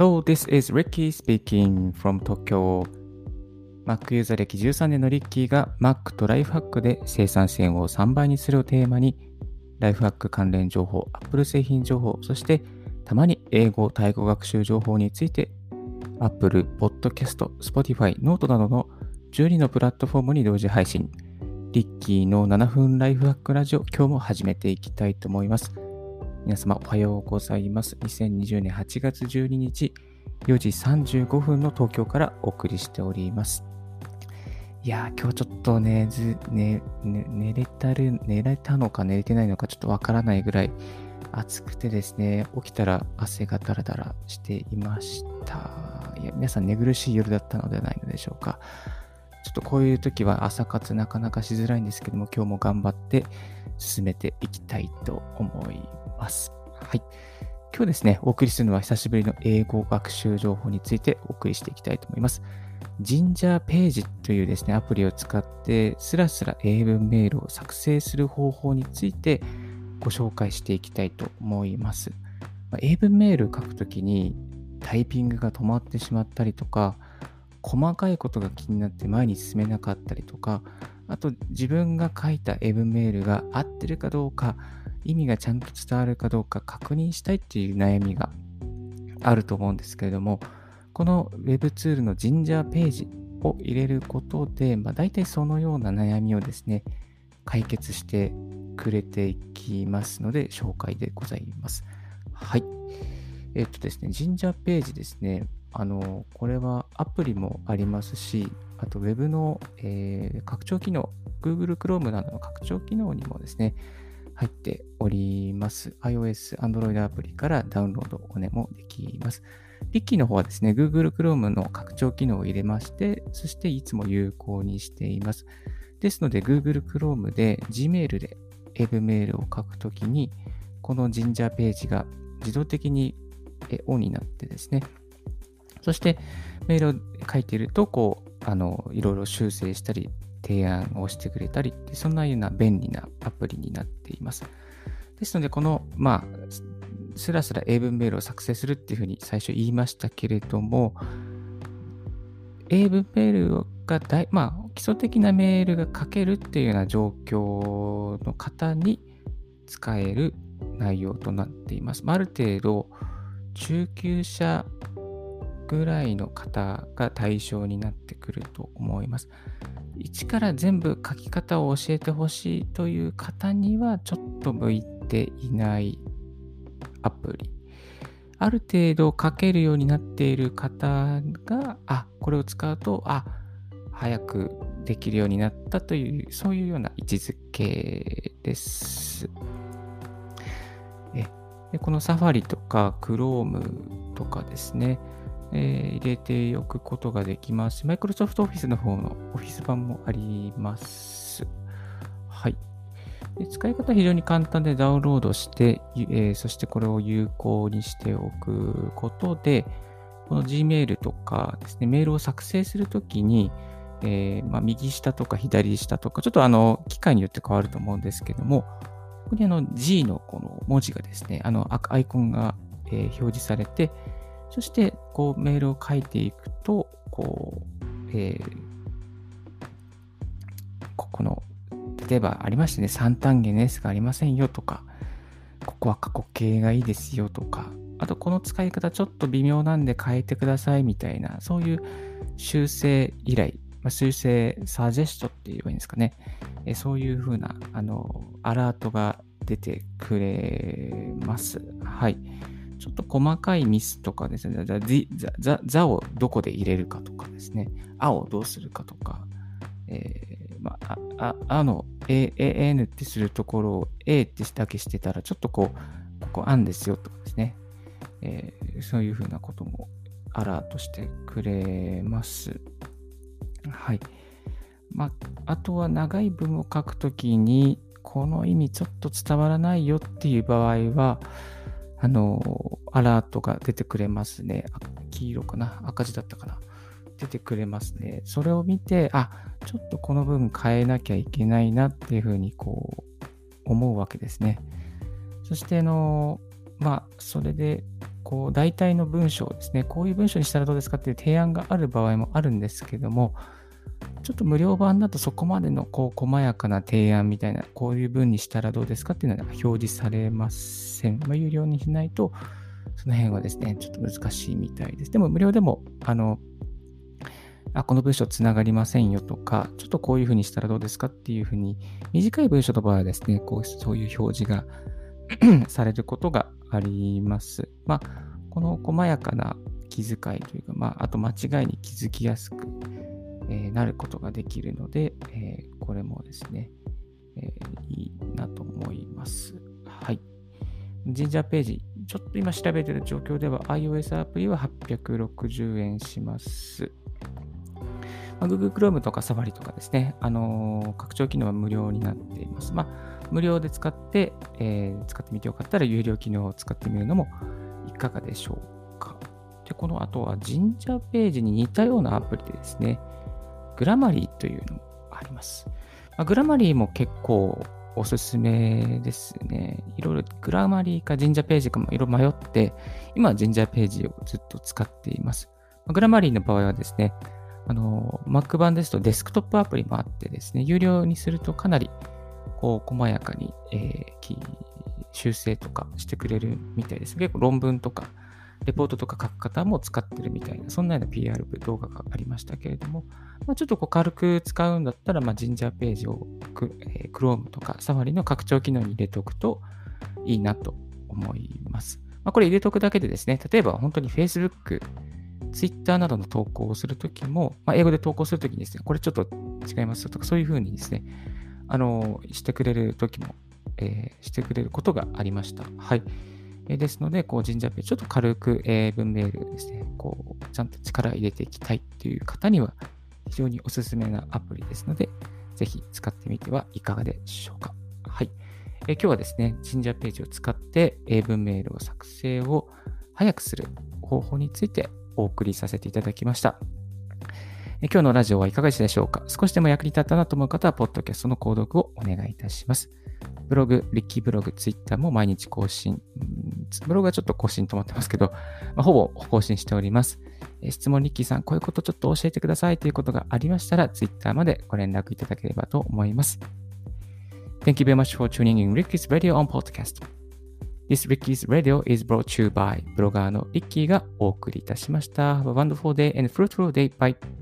Hello, this is Ricky speaking from Tokyo. Mac ユーザー歴13年のリッキーが Mac とライフハックで生産性を3倍にするをテーマに、ライフハック関連情報、Apple 製品情報、そしてたまに英語、タイ語学習情報について Apple、Podcast、Spotify、Note などの12のプラットフォームに同時配信。リッキーの7分ライフハックラジオ、今日も始めていきたいと思います。皆様おはようございます。2020年8月12日4時35分の東京からお送りしております。いやー、今日ちょっとね、ず、ね、ね、寝れたる、寝れたのか寝れてないのかちょっとわからないぐらい暑くてですね、起きたら汗がダラダラしていました。いや、皆さん寝苦しい夜だったのではないのでしょうか。ちょっとこういう時は朝活なかなかしづらいんですけども、今日も頑張って進めていきたいと思います。はい。今日ですね、お送りするのは久しぶりの英語学習情報についてお送りしていきたいと思います。ジンジャーページというですね、アプリを使ってスラスラ英文メールを作成する方法についてご紹介していきたいと思います。まあ英文メール書くときにタイピングが止まってしまったりとか、細かいことが気になって前に進めなかったりとか、あと自分が書いた英文メールが合ってるかどうか、意味がちゃんと伝わるかどうか確認したいっていう悩みがあると思うんですけれども、この Web ツールのジンジャーページを入れることで、まあ、大体そのような悩みをですね、解決してくれていきますので、紹介でございます。はい。えっとですね、ジンジャーページですね、あの、これはアプリもありますし、あと Web の、えー、拡張機能、Google Chrome などの拡張機能にもですね、入っております。iOS、Android アプリからダウンロードおねもできます。リッキーの方はですね、Google Chrome の拡張機能を入れまして、そしていつも有効にしています。ですので、Google Chrome で Gmail で英文メールを書くときに、このジンジャーページが自動的にオンになってですね、そしてメールを書いていると、こう、あの、いろいろ修正したり、提案をしてくれたり、そんなような便利なアプリになっています。ですので、この、まあ、スラスラ英文メールを作成するっていうふうに最初言いましたけれども、英文メールが大、まあ、基礎的なメールが書けるっていうような状況の方に使える内容となっています。まあある程度、中級者ぐらいの方が対象になってくると思います。一から全部書き方を教えてほしいという方にはちょっと向いていないアプリ。ある程度書けるようになっている方が、あ、これを使うと、あ、早くできるようになったという、そういうような位置づけです。でこのサファリとか Chrome とかですね、えー、入れておくことができます。Microsoft Office の方の Office 版もあります。はい。で使い方は非常に簡単でダウンロードして、えー、そしてこれを有効にしておくことで、この Gmail とかですね、メールを作成するときに、えー、まあ、右下とか左下とか、ちょっとあの、機械によって変わると思うんですけども、ここにあの G のこの文字がですね、あのアイコンが、え、表示されて、そして、こう、メールを書いていくと、こう、えー、ここの、例えばありましてね、三単元の S がありませんよとか、ここは過去形がいいですよとか、あとこの使い方ちょっと微妙なんで変えてくださいみたいな、そういう修正依頼、まあ、修正サジェストって言えばいいんですかね。えそういうふうな、あの、アラートが出てくれます。はい。ちょっと細かいミスとかですね、ザをどこで入れるかとかですね、あをどうするかとか、えー、まあ、あ、あの、A、N ってするところを A ってだけしてたら、ちょっとこう、ここあんですよとかですね、えー、そういうふうなこともアラートしてくれます。はい。まあ、あとは長い文を書くときに、この意味ちょっと伝わらないよっていう場合は、あの、アラートが出てくれますね。黄色かな赤字だったかな出てくれますね。それを見て、あ、ちょっとこの分変えなきゃいけないなっていうふうにこう思うわけですね。そして、あの、まあ、それでこう、大体の文章ですね、こういう文章にしたらどうですかっていう提案がある場合もあるんですけども、ちょっと無料版だとそこまでのこう細やかな提案みたいな、こういう文にしたらどうですかっていうのは表示されません。まあ、有料にしないと、その辺はですね、ちょっと難しいみたいです。でも無料でも、あの、あ、この文章つながりませんよとか、ちょっとこういうふうにしたらどうですかっていうふうに、短い文章の場合はですね、こうそういう表示が されることがあります。まあ、この細やかな気遣いというか、まあ、あと間違いに気づきやすく、えー、なることができるので、え、これもですね、え、いいなと思います。はい。神社ページ、ちょっと今調べてる状況では iOS アプリは860円します。まあ、Google Chrome とか Safari とかですね、あのー、拡張機能は無料になっています。まあ、無料で使って、えー、使ってみてよかったら有料機能を使ってみるのもいかがでしょうか。で、この後は神社ページに似たようなアプリでですね、グラマリーというのもあります。まあ、グラマリーも結構おすすめですね。いろいろグラマリーか神社ページかもいろいろ迷って、今は神社ページをずっと使っています。まあ、グラマリーの場合はですね、あの、Mac 版ですとデスクトップアプリもあってですね、有料にするとかなり、こう、細やかに、えー、修正とかしてくれるみたいです。結構論文とか、レポートとか書く方も使ってるみたいな、そんなような PR 動画がありましたけれども、まあ、ちょっとこう軽く使うんだったら、まあ、ジンジャーページをク、えー、Chrome とか Safari の拡張機能に入れておくといいなと思います。まあ、これ入れておくだけでですね、例えば本当に Facebook、Twitter などの投稿をするときも、まあ、英語で投稿するときにですね、これちょっと違いますとか、そういうふうにですね、あの、してくれるときも、えー、してくれることがありました。はい。え、ですので、こう、神社ペー、ちょっと軽く、え、文メールですね、こう、ちゃんと力を入れていきたいっていう方には、非常におすすめなアプリですので、ぜひ使ってみてはいかがでしょうか。はい。え今日はですね、神社ページを使って英文メールを作成を早くする方法についてお送りさせていただきました。今日のラジオはいかがでしたでしょうか少しでも役に立ったなと思う方は、ポッドキャストの購読をお願いいたします。ブログ、リッキーブログ、ツイッターも毎日更新。ブログはちょっと更新止まってますけど、まあ、ほぼ更新しております。質問、リッキーさん、こういうことちょっと教えてくださいということがありましたら、ツイッターまでご連絡いただければと思います。Thank you very much for tuning in Ricky's Radio on Podcast. This Ricky's Radio is brought to you by ブロガーのリッキーがお送りいたしました。Have a wonderful day and fruitful day. Bye.